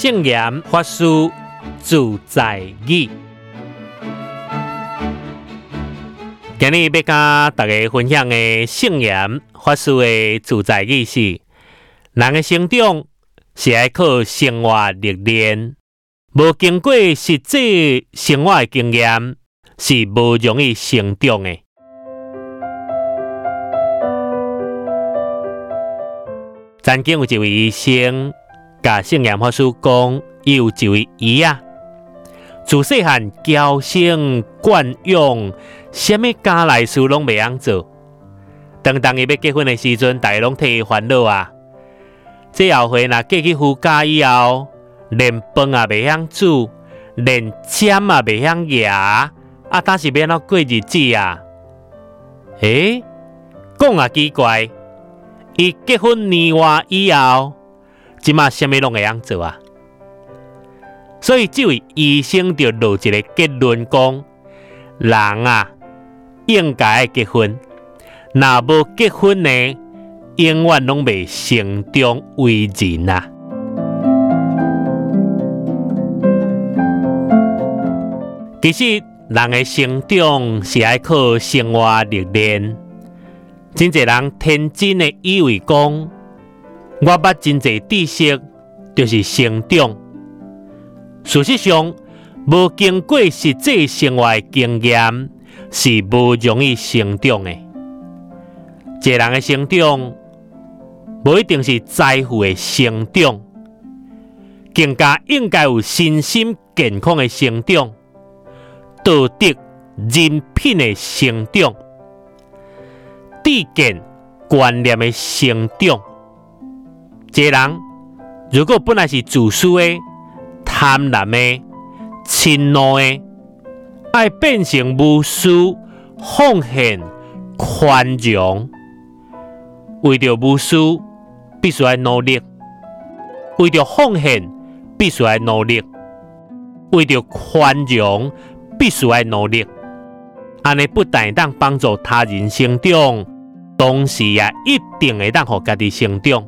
圣严法师自在语。今日要跟大家分享的圣严法师的自在语是：人的成长是爱靠生活历练，无经过实际生活的经验是无容易成长的。曾经有一位医生，甲圣严法师讲，伊有一位姨啊，自细汉娇生惯养，什物家内事拢袂晓做。当当伊要结婚的时阵，大家拢替伊烦恼啊。这后悔若嫁去夫家以后，连饭也袂晓煮，连针也袂晓牙，啊，当是要安怎过日子啊？诶，讲也奇怪。伊结婚年外以后，即马什么拢会样做啊？所以这位医生就落一个结论讲：人啊，应该结婚。若无结婚呢，永远拢未成长为人啊。其实，人的成长是爱靠生活历练。真侪人天真的以为讲，我捌真侪知识就是成长。事实上，无经过实际生活的经验是无容易成长的。一个人的成长，无一定是财富的成长，更加应该有身心健康的成长，道德人品的成长。智见观念的成长，一个人如果本来是自私的、贪婪的、嗔怒的，爱变成无私、奉献、宽容。为着无私，必须要努力；为着奉献，必须要努力；为着宽容，必须要努力。安尼不但当帮助他人成长。同时也一定会当互家己成长。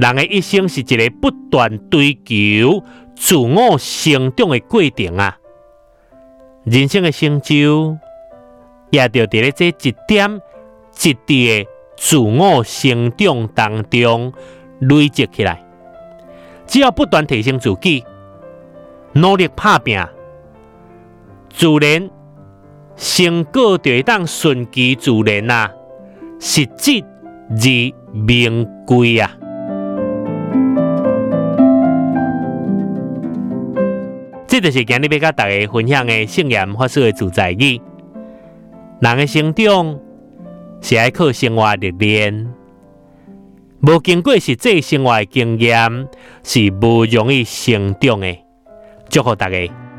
人的一生是一个不断追求自我成长的过程啊！人生的成就也就伫咧这一点一滴的自我成长当中累积起来。只要不断提升自己，努力拍拼，自然成果就会当顺其自然啊！实质而名贵啊！这就是今日要甲大家分享的圣言法师的主在语。人的成长是爱靠生活历练，无经过实际生活的经验是无容易成长的。祝福大家！